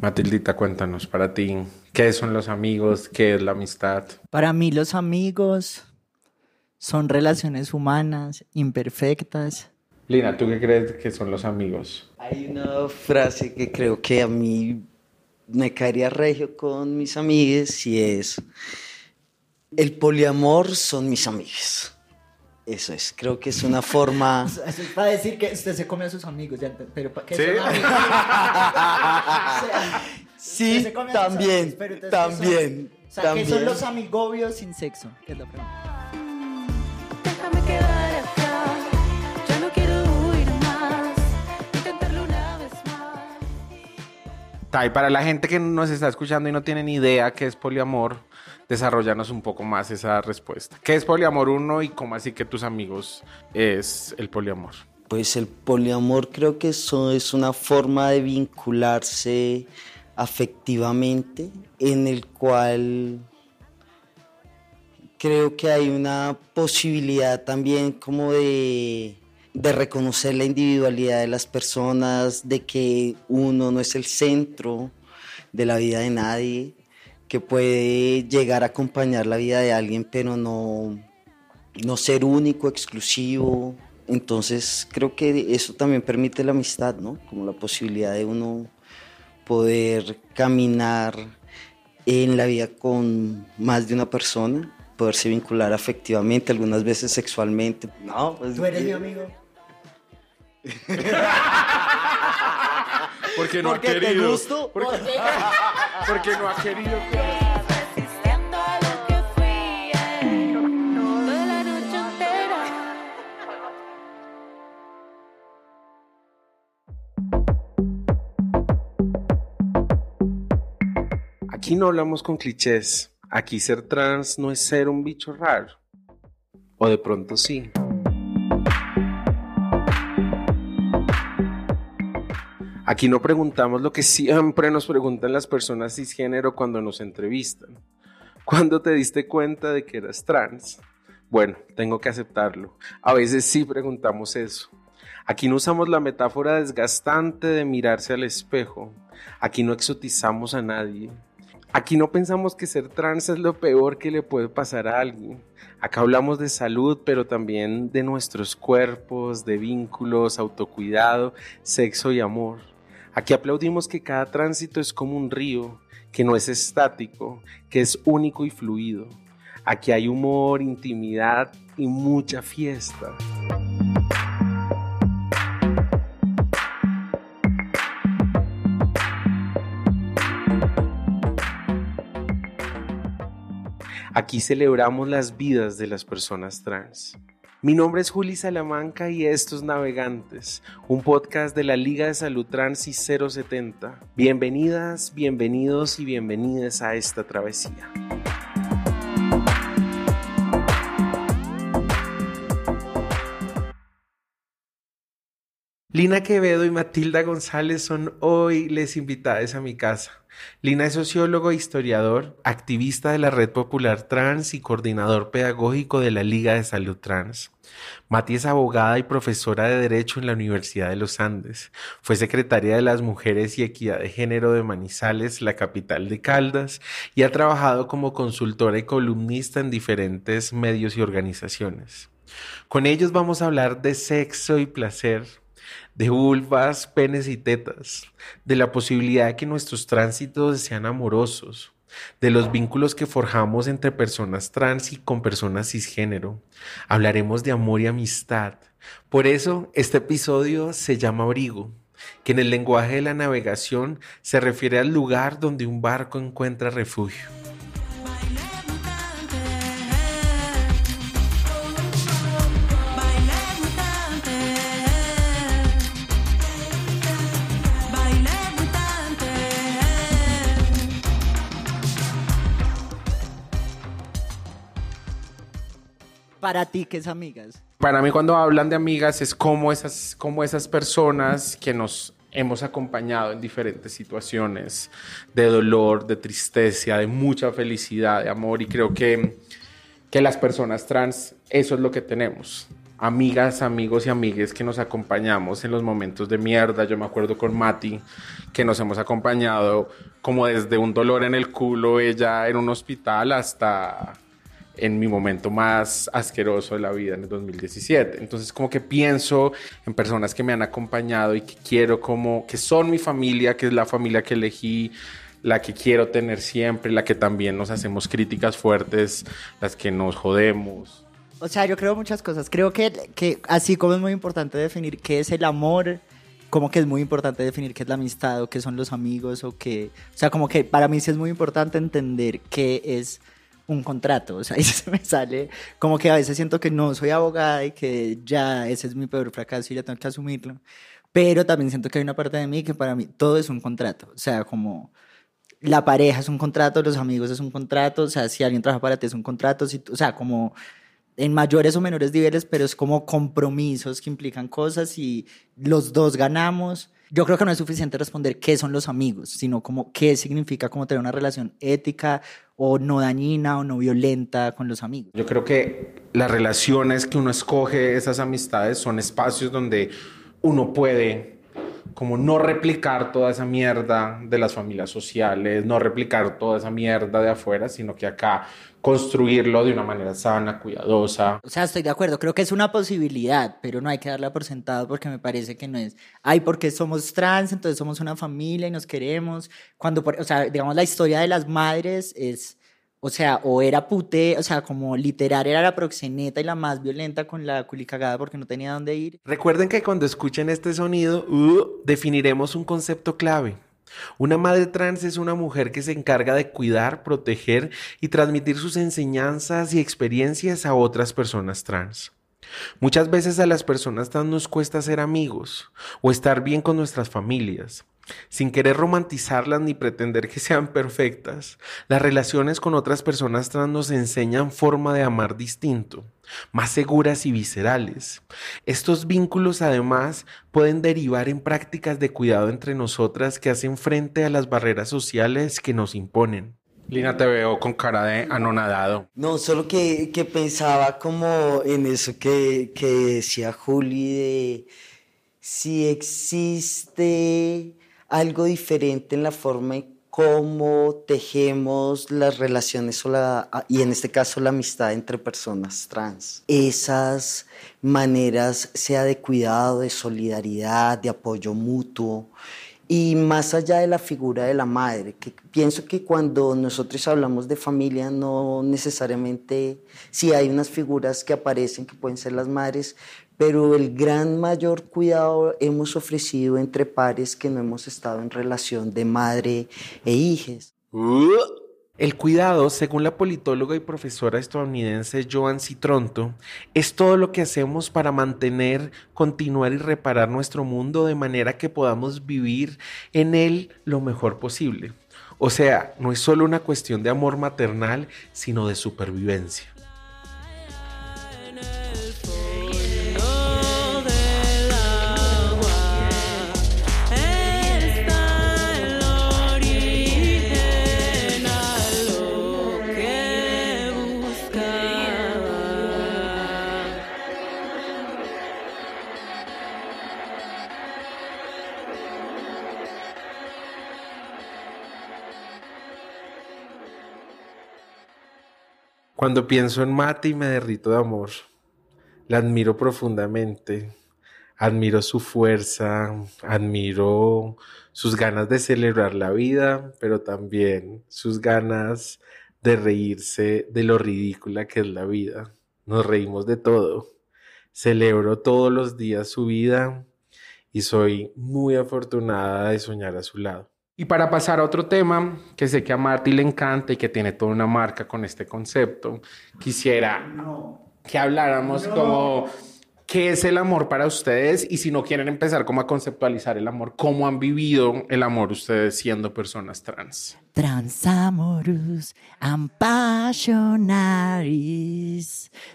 Matildita, cuéntanos para ti, ¿qué son los amigos? ¿Qué es la amistad? Para mí los amigos son relaciones humanas, imperfectas. Lina, ¿tú qué crees que son los amigos? Hay una frase que creo que a mí me caería regio con mis amigues y es, el poliamor son mis amigos. Eso es, creo que es una forma... Eso es para decir que usted se come a sus amigos, ya, pero ¿para qué ¿Sí? son amigos? O sea, Sí, se come también, amigos, pero ¿qué son? también, O sea, ¿qué son también. los amigobios sin sexo? Que es la pregunta. Déjame quedar acá, ya no quiero huir más, intentarlo una vez más. Tai, para la gente que nos está escuchando y no tiene ni idea qué es poliamor, desarrollanos un poco más esa respuesta. ¿Qué es poliamor uno y cómo así que tus amigos es el poliamor? Pues el poliamor creo que eso es una forma de vincularse afectivamente en el cual creo que hay una posibilidad también como de, de reconocer la individualidad de las personas, de que uno no es el centro de la vida de nadie, que puede llegar a acompañar la vida de alguien, pero no, no ser único, exclusivo. Entonces creo que eso también permite la amistad, ¿no? Como la posibilidad de uno poder caminar en la vida con más de una persona, poderse vincular afectivamente, algunas veces sexualmente. No, pues, ¿Tú eres mi eh, amigo? Porque no Porque ha te querido. gusto. Porque, porque no ha querido. Resistiendo a lo que fui, toda la noche entera. Aquí no hablamos con clichés. Aquí ser trans no es ser un bicho raro. O de pronto sí. Aquí no preguntamos lo que siempre nos preguntan las personas cisgénero cuando nos entrevistan. ¿Cuándo te diste cuenta de que eras trans? Bueno, tengo que aceptarlo. A veces sí preguntamos eso. Aquí no usamos la metáfora desgastante de mirarse al espejo. Aquí no exotizamos a nadie. Aquí no pensamos que ser trans es lo peor que le puede pasar a alguien. Acá hablamos de salud, pero también de nuestros cuerpos, de vínculos, autocuidado, sexo y amor. Aquí aplaudimos que cada tránsito es como un río, que no es estático, que es único y fluido. Aquí hay humor, intimidad y mucha fiesta. Aquí celebramos las vidas de las personas trans. Mi nombre es Juli Salamanca y estos Navegantes, un podcast de la Liga de Salud Trans y 070. Bienvenidas, bienvenidos y bienvenidas a esta travesía. Lina Quevedo y Matilda González son hoy les invitadas a mi casa. Lina es sociólogo e historiador, activista de la Red Popular Trans y coordinador pedagógico de la Liga de Salud Trans. Mati es abogada y profesora de Derecho en la Universidad de los Andes. Fue secretaria de las Mujeres y Equidad de Género de Manizales, la capital de Caldas, y ha trabajado como consultora y columnista en diferentes medios y organizaciones. Con ellos vamos a hablar de sexo y placer, de vulvas, penes y tetas, de la posibilidad de que nuestros tránsitos sean amorosos, de los vínculos que forjamos entre personas trans y con personas cisgénero. Hablaremos de amor y amistad. Por eso, este episodio se llama Abrigo, que en el lenguaje de la navegación se refiere al lugar donde un barco encuentra refugio. Para ti, ¿qué es amigas? Para mí cuando hablan de amigas es como esas, como esas personas que nos hemos acompañado en diferentes situaciones de dolor, de tristeza, de mucha felicidad, de amor y creo que, que las personas trans eso es lo que tenemos. amigas, amigos y amigues que nos acompañamos en los momentos de mierda. Yo me acuerdo con Mati que nos hemos acompañado como desde un dolor en el culo, ella en un hospital, hasta en mi momento más asqueroso de la vida en el 2017. Entonces como que pienso en personas que me han acompañado y que quiero como, que son mi familia, que es la familia que elegí, la que quiero tener siempre, la que también nos hacemos críticas fuertes, las que nos jodemos. O sea, yo creo muchas cosas. Creo que, que así como es muy importante definir qué es el amor, como que es muy importante definir qué es la amistad o qué son los amigos o qué... O sea, como que para mí sí es muy importante entender qué es un contrato. O sea, ahí se me sale como que a veces siento que no soy abogada y que ya ese es mi peor fracaso y ya tengo que asumirlo. Pero también siento que hay una parte de mí que para mí todo es un contrato. O sea, como la pareja es un contrato, los amigos es un contrato, o sea, si alguien trabaja para ti es un contrato, si, o sea, como en mayores o menores niveles, pero es como compromisos que implican cosas y los dos ganamos. Yo creo que no es suficiente responder qué son los amigos, sino como qué significa como tener una relación ética o no dañina o no violenta con los amigos. Yo creo que las relaciones que uno escoge, esas amistades, son espacios donde uno puede como no replicar toda esa mierda de las familias sociales, no replicar toda esa mierda de afuera, sino que acá construirlo de una manera sana, cuidadosa. O sea, estoy de acuerdo, creo que es una posibilidad, pero no hay que darla por sentado porque me parece que no es, ay, porque somos trans, entonces somos una familia y nos queremos. Cuando, por- o sea, digamos, la historia de las madres es, o sea, o era pute, o sea, como literal era la proxeneta y la más violenta con la culicagada porque no tenía dónde ir. Recuerden que cuando escuchen este sonido, uh, definiremos un concepto clave. Una madre trans es una mujer que se encarga de cuidar, proteger y transmitir sus enseñanzas y experiencias a otras personas trans. Muchas veces a las personas trans nos cuesta ser amigos o estar bien con nuestras familias. Sin querer romantizarlas ni pretender que sean perfectas, las relaciones con otras personas trans nos enseñan forma de amar distinto, más seguras y viscerales. Estos vínculos además pueden derivar en prácticas de cuidado entre nosotras que hacen frente a las barreras sociales que nos imponen. Lina, te veo con cara de anonadado. No, solo que, que pensaba como en eso que, que decía Juli de si existe algo diferente en la forma en cómo tejemos las relaciones o la, y en este caso la amistad entre personas trans. Esas maneras, sea de cuidado, de solidaridad, de apoyo mutuo, y más allá de la figura de la madre, que pienso que cuando nosotros hablamos de familia, no necesariamente, sí hay unas figuras que aparecen que pueden ser las madres, pero el gran mayor cuidado hemos ofrecido entre pares que no hemos estado en relación de madre e hijes. El cuidado, según la politóloga y profesora estadounidense Joan Citronto, es todo lo que hacemos para mantener, continuar y reparar nuestro mundo de manera que podamos vivir en él lo mejor posible. O sea, no es solo una cuestión de amor maternal, sino de supervivencia. Cuando pienso en Mati me derrito de amor. La admiro profundamente. Admiro su fuerza, admiro sus ganas de celebrar la vida, pero también sus ganas de reírse de lo ridícula que es la vida. Nos reímos de todo. Celebro todos los días su vida y soy muy afortunada de soñar a su lado. Y para pasar a otro tema que sé que a Marty le encanta y que tiene toda una marca con este concepto, quisiera que habláramos como qué es el amor para ustedes y si no quieren empezar como a conceptualizar el amor, cómo han vivido el amor ustedes siendo personas trans. Transamorous and passionaris.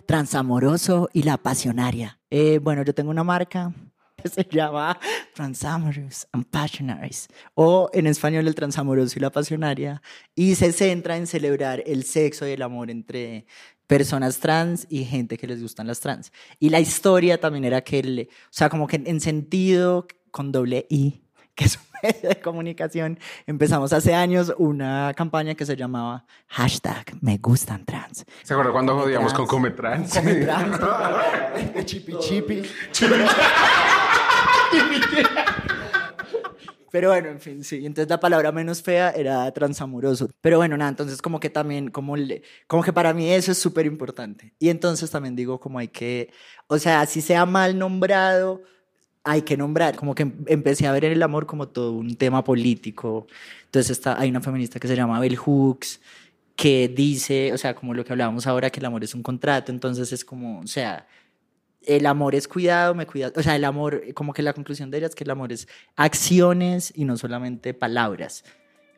Transamoroso y la pasionaria. Eh, bueno, yo tengo una marca que se llama Transamorous and Passionaries. O en español, el transamoroso y la pasionaria. Y se centra en celebrar el sexo y el amor entre personas trans y gente que les gustan las trans. Y la historia también era que, el- o sea, como que en sentido con doble I, que es un medio de comunicación, empezamos hace años una campaña que se llamaba hashtag me gustan trans. ¿Se acuerda cuando jodíamos con. Come Trans? Come trans. Chipi chipi. Pero bueno, en fin, sí. Entonces la palabra menos fea era transamoroso. Pero bueno, nada, entonces como que también, como, le- como que para mí eso es súper importante. Y entonces también digo como hay que, o sea, si sea mal nombrado, hay que nombrar. Como que em- empecé a ver en el amor como todo un tema político. Entonces está, hay una feminista que se llama Bell Hooks que dice, o sea, como lo que hablábamos ahora, que el amor es un contrato. Entonces es como, o sea, el amor es cuidado, me cuida, o sea, el amor, como que la conclusión de ella es que el amor es acciones y no solamente palabras.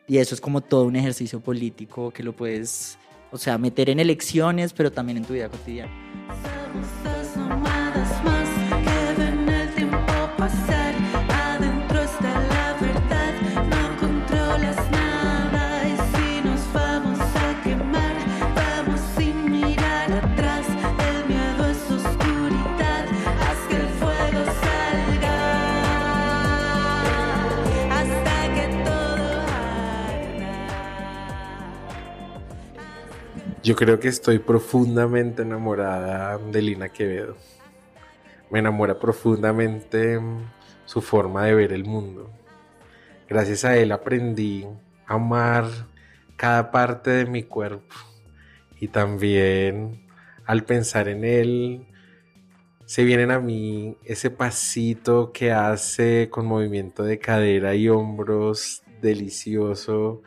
Y eso es como todo un ejercicio político que lo puedes, o sea, meter en elecciones, pero también en tu vida cotidiana. Yo creo que estoy profundamente enamorada de Lina Quevedo. Me enamora profundamente mm, su forma de ver el mundo. Gracias a él aprendí a amar cada parte de mi cuerpo. Y también al pensar en él, se vienen a mí ese pasito que hace con movimiento de cadera y hombros delicioso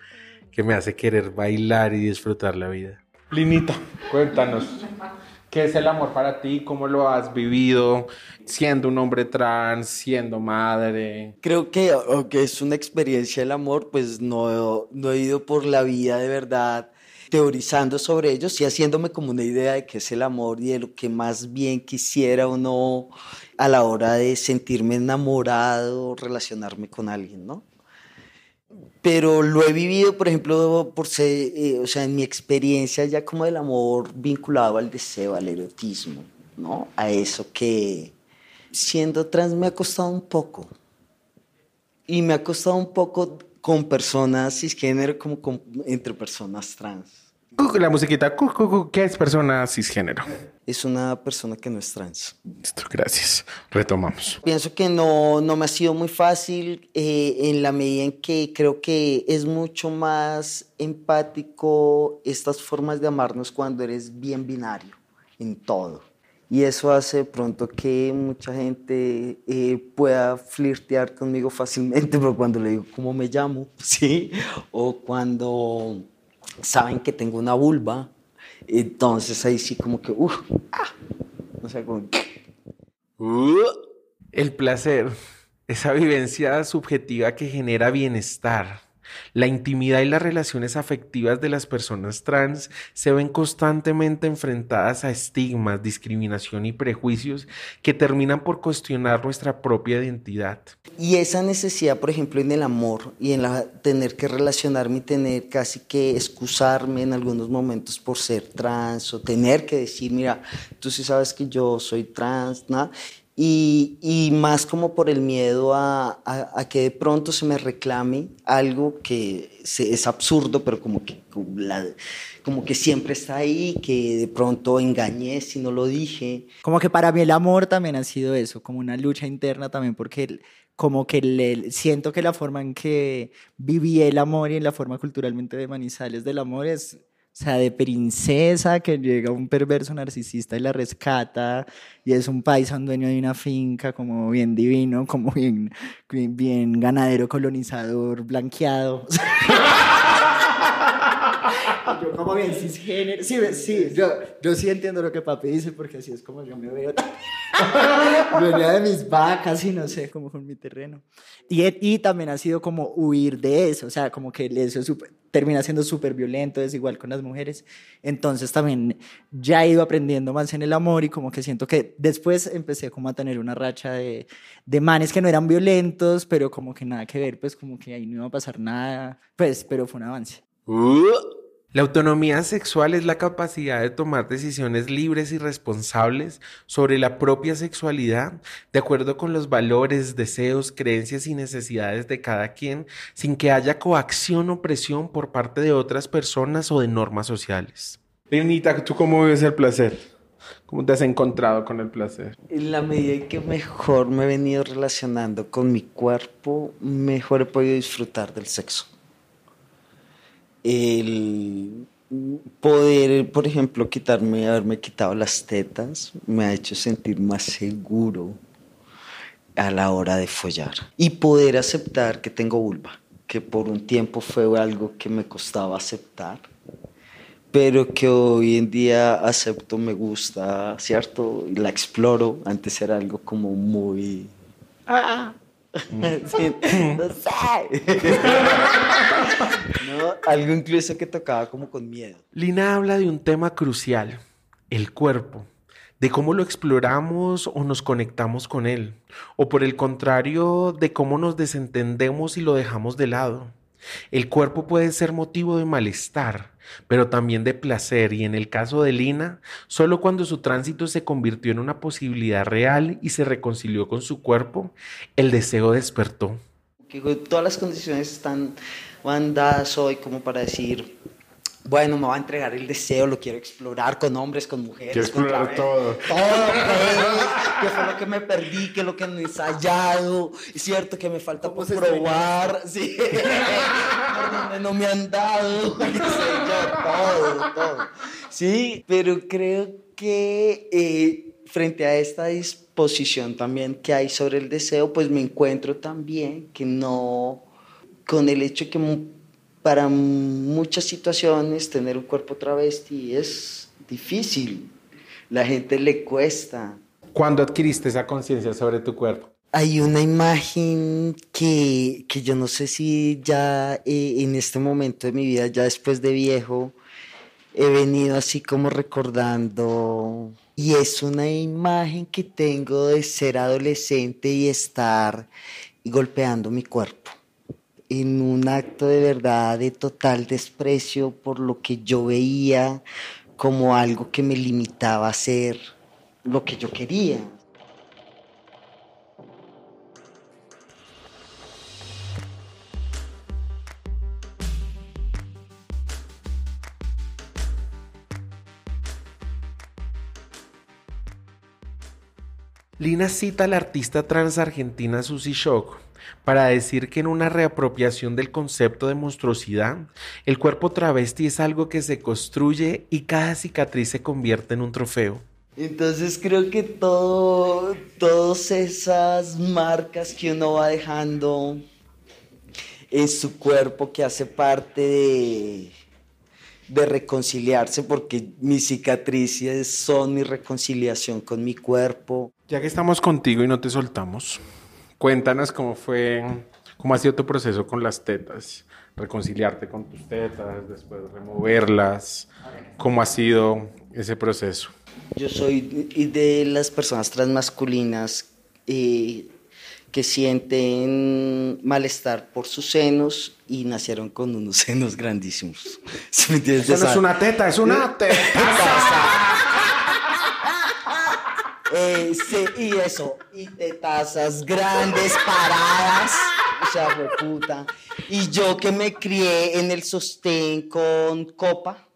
que me hace querer bailar y disfrutar la vida. Linita, cuéntanos, ¿qué es el amor para ti? ¿Cómo lo has vivido siendo un hombre trans, siendo madre? Creo que aunque es una experiencia el amor, pues no, no he ido por la vida de verdad teorizando sobre ello, sí haciéndome como una idea de qué es el amor y de lo que más bien quisiera uno a la hora de sentirme enamorado, relacionarme con alguien, ¿no? Pero lo he vivido, por ejemplo, por ser, eh, o sea, en mi experiencia ya como del amor vinculado al deseo, al erotismo, ¿no? A eso que siendo trans me ha costado un poco. Y me ha costado un poco con personas cisgénero como entre personas trans. La musiquita, ¿qué es persona cisgénero? Es una persona que no es trans. Listo, gracias. Retomamos. Pienso que no, no me ha sido muy fácil eh, en la medida en que creo que es mucho más empático estas formas de amarnos cuando eres bien binario en todo. Y eso hace de pronto que mucha gente eh, pueda flirtear conmigo fácilmente, pero cuando le digo cómo me llamo, ¿sí? O cuando saben que tengo una vulva, entonces ahí sí como que, uff, ah, o sea, como... El placer, esa vivencia subjetiva que genera bienestar. La intimidad y las relaciones afectivas de las personas trans se ven constantemente enfrentadas a estigmas, discriminación y prejuicios que terminan por cuestionar nuestra propia identidad. Y esa necesidad, por ejemplo, en el amor y en la, tener que relacionarme y tener casi que excusarme en algunos momentos por ser trans o tener que decir, mira, tú sí sabes que yo soy trans, ¿no? Y, y más como por el miedo a, a- a que de pronto se me reclame algo que se- es absurdo, pero como que, como, la- como que siempre está ahí, que de pronto engañé si no lo dije. Como que para mí el amor también ha sido eso, como una lucha interna también, porque como que le- siento que la forma en que viví el amor y en la forma culturalmente de Manizales del amor es, o sea, de princesa que llega un perverso narcisista y la rescata y es un paisa, un dueño de una finca como bien divino, como bien, bien, bien ganadero, colonizador, blanqueado. Yo como bien cisgénero. Sí, sí, yo, yo sí entiendo lo que papi dice porque así es como yo me veo. Venía de mis vacas y no sé, como con mi terreno. Y, y también ha sido como huir de eso, o sea, como que eso es súper- termina siendo súper violento, desigual con las mujeres. Entonces también ya he ido aprendiendo más en el amor y como que siento que después empecé como a tener una racha de, de manes que no eran violentos, pero como que nada que ver, pues como que ahí no iba a pasar nada, pues, pero fue un avance. La autonomía sexual es la capacidad de tomar decisiones libres y responsables sobre la propia sexualidad de acuerdo con los valores, deseos, creencias y necesidades de cada quien sin que haya coacción o presión por parte de otras personas o de normas sociales. Linita, ¿tú cómo vives el placer? ¿Cómo te has encontrado con el placer? En la medida en que mejor me he venido relacionando con mi cuerpo, mejor he podido disfrutar del sexo. El poder, por ejemplo, quitarme, haberme quitado las tetas, me ha hecho sentir más seguro a la hora de follar. Y poder aceptar que tengo vulva, que por un tiempo fue algo que me costaba aceptar pero que hoy en día acepto, me gusta, ¿cierto? Y la exploro. Antes era algo como muy... Ah, sí, no sé. ¿No? Algo incluso que tocaba como con miedo. Lina habla de un tema crucial, el cuerpo, de cómo lo exploramos o nos conectamos con él, o por el contrario, de cómo nos desentendemos y lo dejamos de lado. El cuerpo puede ser motivo de malestar, pero también de placer y en el caso de Lina, solo cuando su tránsito se convirtió en una posibilidad real y se reconcilió con su cuerpo, el deseo despertó. Todas las condiciones están dadas hoy como para decir, bueno, me va a entregar el deseo, lo quiero explorar con hombres, con mujeres. Quiero con explorar travestis, todo. Todo, pues, que fue lo que me perdí, que es lo que no he ensayado, es cierto que me falta por probar, sí, por donde no me han dado, qué sé yo, todo, todo. Sí, pero creo que eh, frente a esta disposición también que hay sobre el deseo, pues me encuentro también que no, con el hecho que para muchas situaciones tener un cuerpo travesti es difícil, la gente le cuesta. ¿Cuándo adquiriste esa conciencia sobre tu cuerpo? Hay una imagen que, que yo no sé si ya eh, en este momento de mi vida, ya después de viejo, he venido así como recordando. Y es una imagen que tengo de ser adolescente y estar golpeando mi cuerpo en un acto de verdad de total desprecio por lo que yo veía como algo que me limitaba a hacer lo que yo quería. Lina cita a la artista trans argentina Susie Shock para decir que en una reapropiación del concepto de monstruosidad, el cuerpo travesti es algo que se construye y cada cicatriz se convierte en un trofeo. Entonces creo que todo, todas esas marcas que uno va dejando en su cuerpo que hace parte de, de reconciliarse, porque mis cicatrices son mi reconciliación con mi cuerpo. Ya que estamos contigo y no te soltamos, cuéntanos cómo fue, cómo ha sido tu proceso con las tetas, reconciliarte con tus tetas, después removerlas, cómo ha sido ese proceso. Yo soy de las personas transmasculinas eh, que sienten malestar por sus senos y nacieron con unos senos grandísimos. ¿Sí me entiendes? Eso no es una teta, es una teta. Eh, sí, y eso, y de tazas grandes, paradas, o sea, fue puta. Y yo que me crié en el sostén con copa,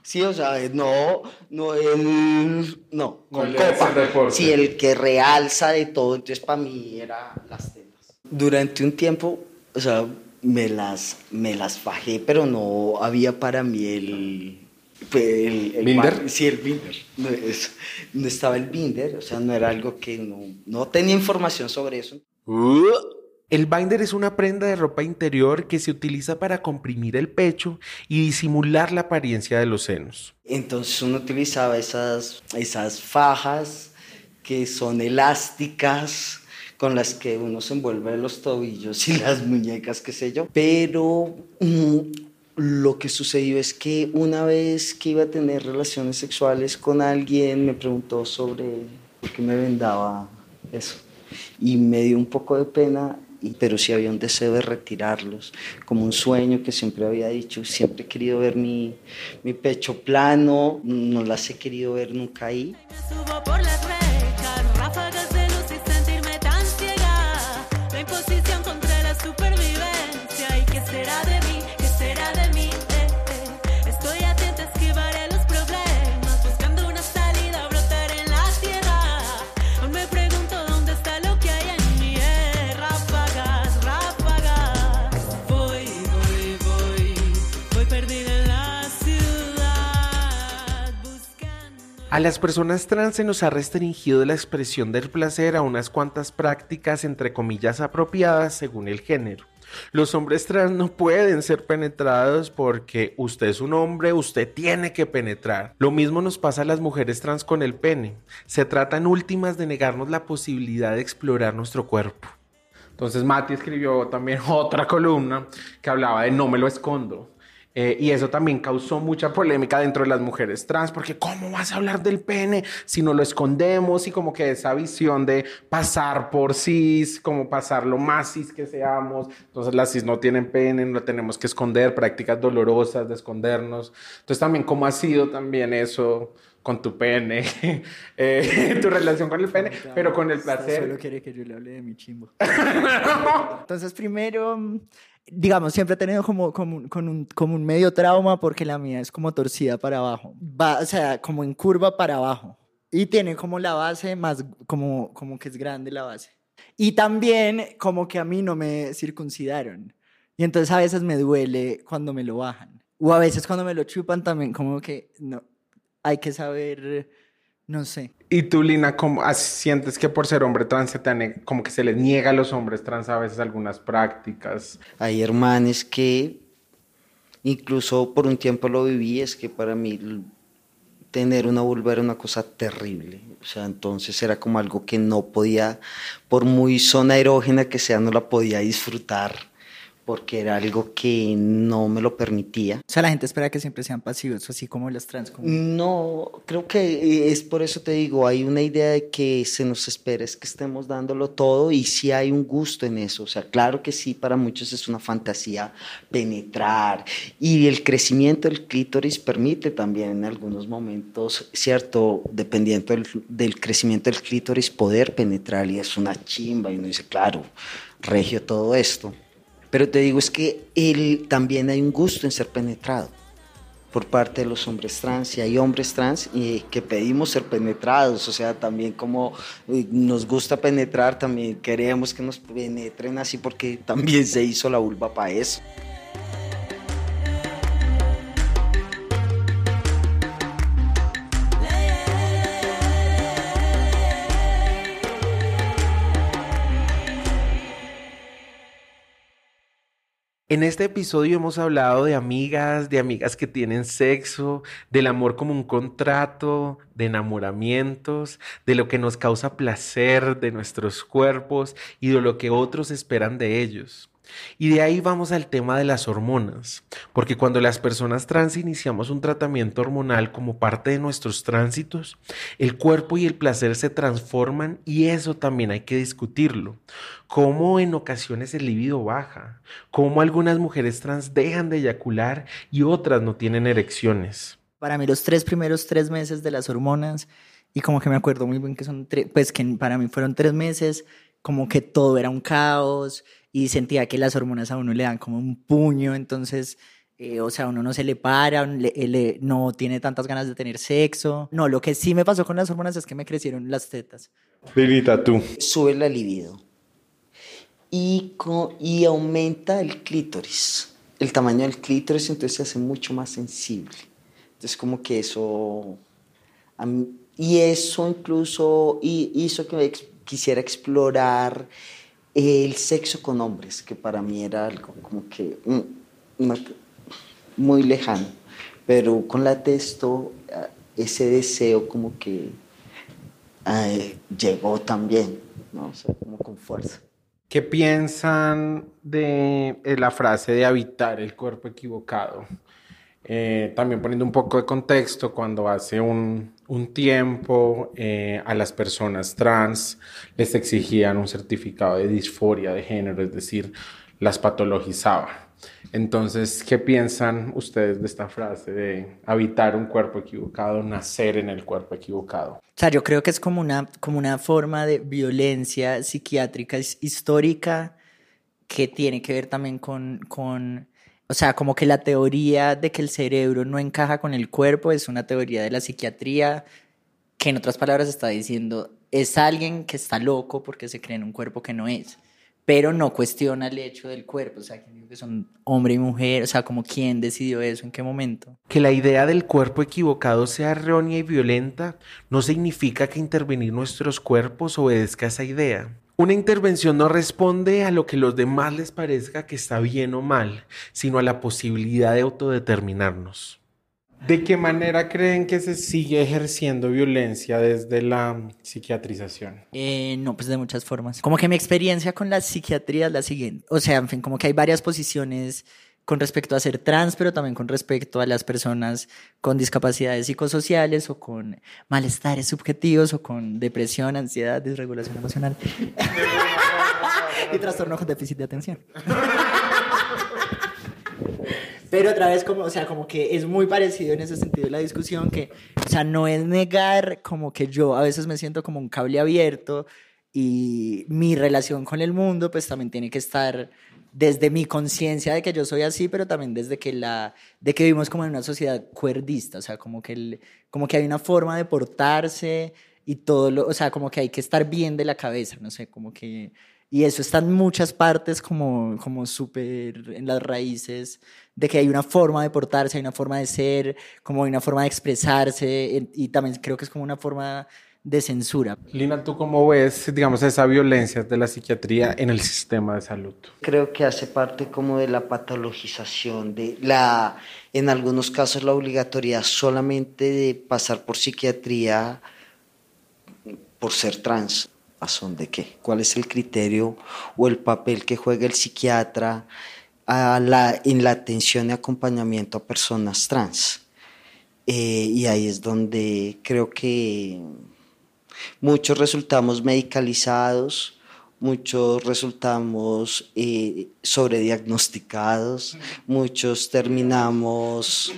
sí, o sea, no, no, el, no, con copa. Sí, el que realza de todo, entonces para mí era las tetas. Durante un tiempo, o sea, me las, me las fajé, pero no había para mí el... el, el ¿Binder? Sí, el binder. No, es- no estaba el binder, o sea, no era algo que no, no tenía información sobre eso. El binder es una prenda de ropa interior que se utiliza para comprimir el pecho y disimular la apariencia de los senos. Entonces uno utilizaba esas, esas fajas que son elásticas, con las que uno se envuelve los tobillos y las muñecas, qué sé yo. Pero mm, lo que sucedió es que una vez que iba a tener relaciones sexuales con alguien, me preguntó sobre por qué me vendaba eso. Y me dio un poco de pena pero sí había un deseo de retirarlos, como un sueño que siempre había dicho, siempre he querido ver mi, mi pecho plano, no las he querido ver nunca ahí. Subo por las rejas, A las personas trans se nos ha restringido la expresión del placer a unas cuantas prácticas entre comillas apropiadas según el género. Los hombres trans no pueden ser penetrados porque usted es un hombre, usted tiene que penetrar. Lo mismo nos pasa a las mujeres trans con el pene. Se trata en últimas de negarnos la posibilidad de explorar nuestro cuerpo. Entonces Mati escribió también otra columna que hablaba de no me lo escondo. Eh, y eso también causó mucha polémica dentro de las mujeres trans, porque ¿cómo vas a hablar del pene si no lo escondemos? Y como que esa visión de pasar por cis, como pasar lo más cis que seamos. Entonces las cis no tienen pene, no tenemos que esconder, prácticas dolorosas de escondernos. Entonces también cómo ha sido también eso con tu pene, Eh, tu relación con el pene, pero con el placer. Solo quiere que yo le hable de mi chimbo. Entonces, primero, digamos, siempre he tenido como, como, con un, como un medio trauma porque la mía es como torcida para abajo. Va, o sea, como en curva para abajo. Y tiene como la base más, como, como que es grande la base. Y también como que a mí no me circuncidaron. Y entonces a veces me duele cuando me lo bajan. O a veces cuando me lo chupan también como que no, hay que saber, no sé. Y tú, Lina, ¿cómo sientes que por ser hombre trans se te como que se les niega a los hombres trans a veces algunas prácticas? Hay hermanes que incluso por un tiempo lo viví, es que para mí tener una vulva era una cosa terrible. O sea, entonces era como algo que no podía, por muy zona erógena que sea, no la podía disfrutar porque era algo que no me lo permitía. O sea, la gente espera que siempre sean pasivos, así como los trans. No, creo que es por eso te digo, hay una idea de que se nos espera es que estemos dándolo todo y sí hay un gusto en eso, o sea, claro que sí, para muchos es una fantasía penetrar y el crecimiento del clítoris permite también en algunos momentos, cierto, dependiendo del, del crecimiento del clítoris, poder penetrar y es una chimba y uno dice, claro, regio todo esto. Pero te digo, es que él, también hay un gusto en ser penetrado por parte de los hombres trans y hay hombres trans que pedimos ser penetrados, o sea, también como eh, nos gusta penetrar, también queremos que nos penetren así porque también se hizo la vulva para eso. En este episodio hemos hablado de amigas, de amigas que tienen sexo, del amor como un contrato, de enamoramientos, de lo que nos causa placer, de nuestros cuerpos y de lo que otros esperan de ellos. Y de ahí vamos al tema de las hormonas, porque cuando las personas trans iniciamos un tratamiento hormonal como parte de nuestros tránsitos, el cuerpo y el placer se transforman y eso también hay que discutirlo. Cómo en ocasiones el libido baja, cómo algunas mujeres trans dejan de eyacular y otras no tienen erecciones. Para mí los tres primeros tres meses de las hormonas, y como que me acuerdo muy bien que son tres, pues que para mí fueron tres meses, como que todo era un caos y sentía que las hormonas a uno le dan como un puño, entonces, eh, o sea, uno no se le para, le- le- no tiene tantas ganas de tener sexo. No, lo que sí me pasó con las hormonas es que me crecieron las tetas. Lilita, tú. Sube la libido y, co- y aumenta el clítoris, el tamaño del clítoris, entonces se hace mucho más sensible. Entonces como que eso, a mí- y eso incluso hi- hizo que ex- quisiera explorar el sexo con hombres, que para mí era algo como que muy lejano, pero con la testo ah, ese deseo como que llegó también, ¿no? O sea, como con fuerza. ¿Qué piensan de eh, la frase de habitar el cuerpo equivocado? Eh, también poniendo un poco de contexto, cuando hace un, un tiempo eh, a las personas trans les exigían un certificado de disforia de género, es decir, las patologizaba. Entonces, ¿qué piensan ustedes de esta frase de habitar un cuerpo equivocado, nacer en el cuerpo equivocado? O sea, yo creo que es como una, como una forma de violencia psiquiátrica his- histórica que tiene que ver también con, con, o sea, como que la teoría de que el cerebro no encaja con el cuerpo es una teoría de la psiquiatría que en otras palabras está diciendo es alguien que está loco porque se cree en un cuerpo que no es, pero no cuestiona el hecho del cuerpo, o sea, que digo que son hombre y mujer, o sea, como quién decidió eso, en qué momento. Que la idea del cuerpo equivocado sea errónea y violenta no significa que intervenir nuestros cuerpos obedezca a esa idea. Una intervención no responde a lo que los demás les parezca que está bien o mal, sino a la posibilidad de autodeterminarnos. ¿De qué manera creen que se sigue ejerciendo violencia desde la psiquiatrización? Eh, no, pues de muchas formas. Como que mi experiencia con la psiquiatría es la siguiente. O sea, en fin, como que hay varias posiciones con respecto a ser trans, pero también con respecto a las personas con discapacidades psicosociales o con malestares subjetivos o con depresión, ansiedad, desregulación emocional y trastorno con déficit de atención. Pero otra vez, como, o sea, como que es muy parecido en ese sentido la discusión, que, o sea, no es negar como que yo a veces me siento como un cable abierto y mi relación con el mundo pues también tiene que estar desde mi conciencia de que yo soy así, pero también desde que la, de que vivimos como en una sociedad cuerdista, o sea, como que, el, como que hay una forma de portarse y todo lo, o sea, como que hay que estar bien de la cabeza, no sé, como que... Y eso está en muchas partes como, como súper en las raíces de que hay una forma de portarse, hay una forma de ser, como hay una forma de expresarse y también creo que es como una forma de censura. Lina, ¿tú cómo ves, digamos, esa violencia de la psiquiatría en el sistema de salud? Creo que hace parte como de la patologización, de la, en algunos casos la obligatoriedad solamente de pasar por psiquiatría por ser trans. ¿A son de qué? ¿Cuál es el criterio o el papel que juega el psiquiatra a la, en la atención y acompañamiento a personas trans? Eh, y ahí es donde creo que muchos resultamos medicalizados, muchos resultamos eh, sobrediagnosticados, muchos terminamos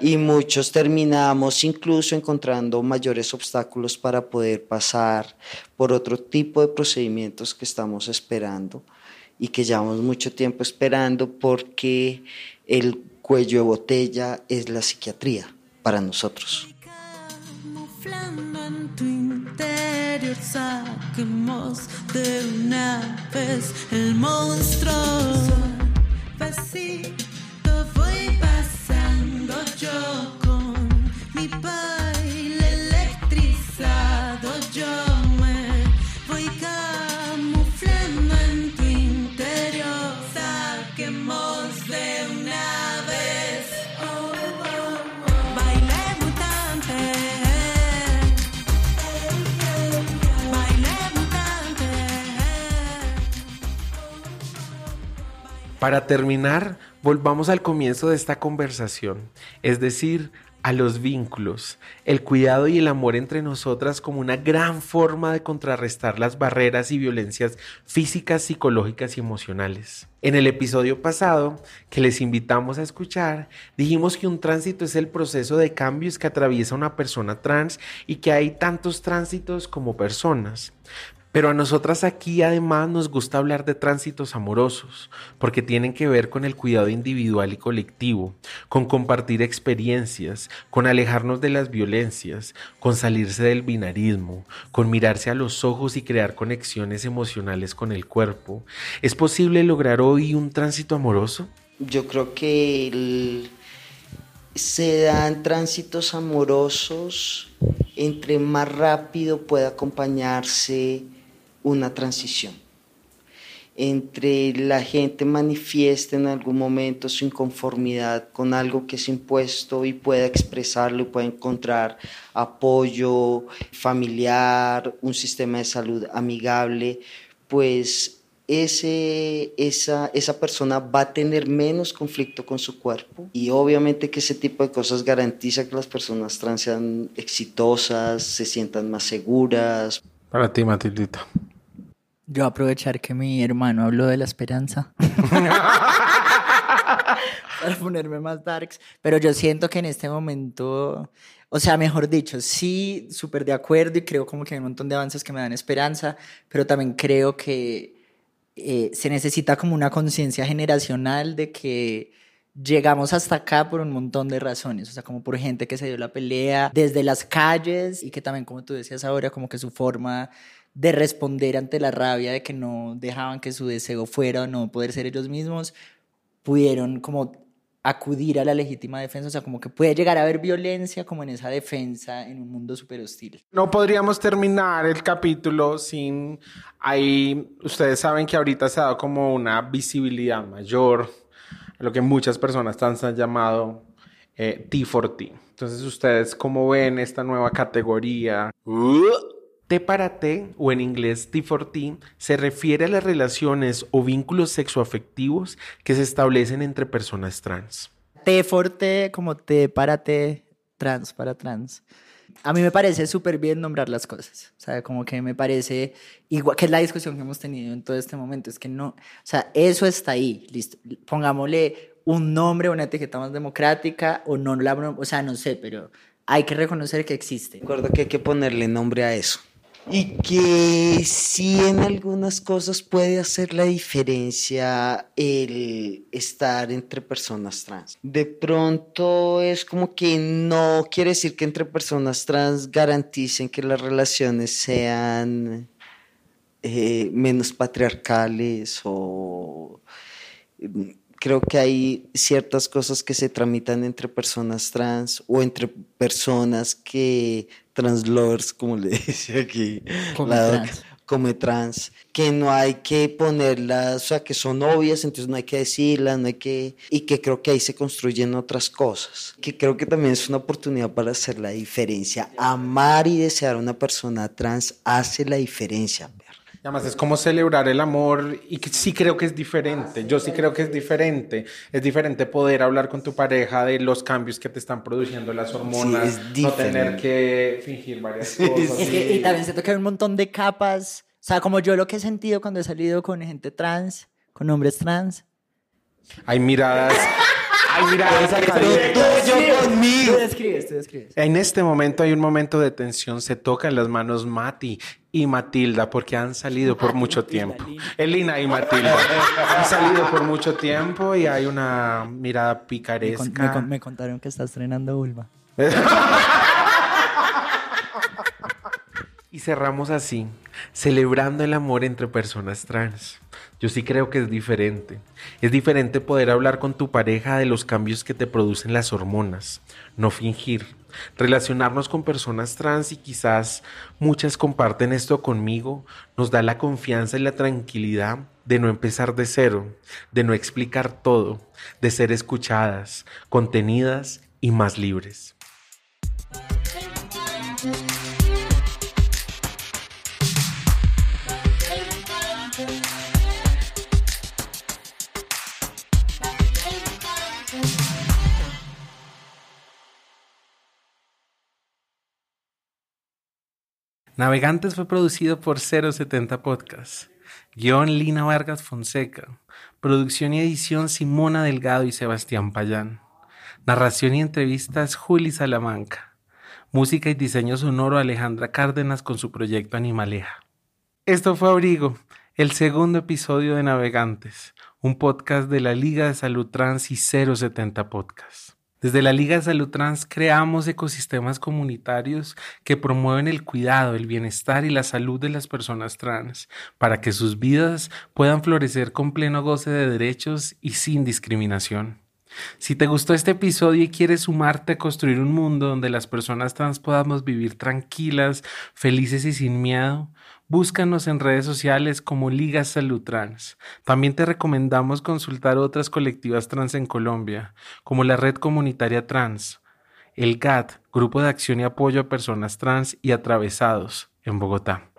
y muchos terminamos incluso encontrando mayores obstáculos para poder pasar por otro tipo de procedimientos que estamos esperando y que llevamos mucho tiempo esperando porque el cuello de botella es la psiquiatría para nosotros. Saquemos de una vez el monstruo. Pasito voy pasando yo con mi baile Para terminar, volvamos al comienzo de esta conversación, es decir, a los vínculos, el cuidado y el amor entre nosotras como una gran forma de contrarrestar las barreras y violencias físicas, psicológicas y emocionales. En el episodio pasado, que les invitamos a escuchar, dijimos que un tránsito es el proceso de cambios que atraviesa una persona trans y que hay tantos tránsitos como personas. Pero a nosotras aquí además nos gusta hablar de tránsitos amorosos, porque tienen que ver con el cuidado individual y colectivo, con compartir experiencias, con alejarnos de las violencias, con salirse del binarismo, con mirarse a los ojos y crear conexiones emocionales con el cuerpo. ¿Es posible lograr hoy un tránsito amoroso? Yo creo que se dan tránsitos amorosos entre más rápido puede acompañarse una transición. Entre la gente manifieste en algún momento su inconformidad con algo que es impuesto y pueda expresarlo y pueda encontrar apoyo familiar, un sistema de salud amigable, pues ese, esa, esa persona va a tener menos conflicto con su cuerpo y obviamente que ese tipo de cosas garantiza que las personas trans sean exitosas, se sientan más seguras. Para ti, Matildita. Yo aprovechar que mi hermano habló de la esperanza. para ponerme más darks. Pero yo siento que en este momento, o sea, mejor dicho, sí, súper de acuerdo y creo como que hay un montón de avances que me dan esperanza, pero también creo que eh, se necesita como una conciencia generacional de que llegamos hasta acá por un montón de razones, o sea, como por gente que se dio la pelea desde las calles y que también, como tú decías ahora, como que su forma de responder ante la rabia de que no dejaban que su deseo fuera o no poder ser ellos mismos, pudieron como acudir a la legítima defensa, o sea, como que puede llegar a haber violencia como en esa defensa en un mundo súper hostil. No podríamos terminar el capítulo sin ahí, ustedes saben que ahorita se ha dado como una visibilidad mayor lo que muchas personas trans han llamado eh, T4T. Entonces, ustedes cómo ven esta nueva categoría? T para T, o en inglés T4T, se refiere a las relaciones o vínculos sexoafectivos que se establecen entre personas trans. T forte como T para T, trans para trans. A mí me parece súper bien nombrar las cosas. O sea, como que me parece igual que es la discusión que hemos tenido en todo este momento. Es que no, o sea, eso está ahí, listo. Pongámosle un nombre, una etiqueta más democrática o no la, o sea, no sé, pero hay que reconocer que existe. Recuerdo que hay que ponerle nombre a eso. Y que sí en algunas cosas puede hacer la diferencia el estar entre personas trans. De pronto es como que no quiere decir que entre personas trans garanticen que las relaciones sean eh, menos patriarcales o mm, creo que hay ciertas cosas que se tramitan entre personas trans o entre personas que translovers, como le dice aquí, Come la doc, trans. come trans, que no hay que ponerlas, o sea, que son obvias, entonces no hay que decirlas, no hay que, y que creo que ahí se construyen otras cosas, que creo que también es una oportunidad para hacer la diferencia. Amar y desear a una persona trans hace la diferencia. Y Además, es como celebrar el amor y que sí creo que es diferente. Yo sí creo que es diferente. Es diferente poder hablar con tu pareja de los cambios que te están produciendo las hormonas, es no tener que fingir varias cosas. Es que- y también siento que hay un montón de capas. O sea, como yo lo que he sentido cuando he salido con gente trans, con hombres trans. Hay miradas, hay miradas académicas. Tú describes, tú describes. En este momento hay un momento de tensión. Se tocan las manos Mati y Matilda porque han salido por mucho tiempo. Elina y Matilda han salido por mucho tiempo y hay una mirada Me, con- picaresca. me con- me contaron que está estrenando Ulva. Y cerramos así, celebrando el amor entre personas trans. Yo sí creo que es diferente. Es diferente poder hablar con tu pareja de los cambios que te producen las hormonas, no fingir. Relacionarnos con personas trans y quizás muchas comparten esto conmigo, nos da la confianza y la tranquilidad de no empezar de cero, de no explicar todo, de ser escuchadas, contenidas y más libres. Navegantes fue producido por 070 Podcast. Guión Lina Vargas Fonseca. Producción y edición Simona Delgado y Sebastián Payán. Narración y entrevistas Juli Salamanca. Música y diseño sonoro Alejandra Cárdenas con su proyecto Animaleja. Esto fue Abrigo, el segundo episodio de Navegantes, un podcast de la Liga de Salud Trans y 070 Podcast. Desde la Liga de Salud Trans creamos ecosistemas comunitarios que promueven el cuidado, el bienestar y la salud de las personas trans para que sus vidas puedan florecer con pleno goce de derechos y sin discriminación. Si te gustó este episodio y quieres sumarte a construir un mundo donde las personas trans podamos vivir tranquilas, felices y sin miedo, búscanos en redes sociales como Liga Salud Trans. También te recomendamos consultar otras colectivas trans en Colombia, como la Red Comunitaria Trans, el GAT, Grupo de Acción y Apoyo a Personas Trans y Atravesados, en Bogotá.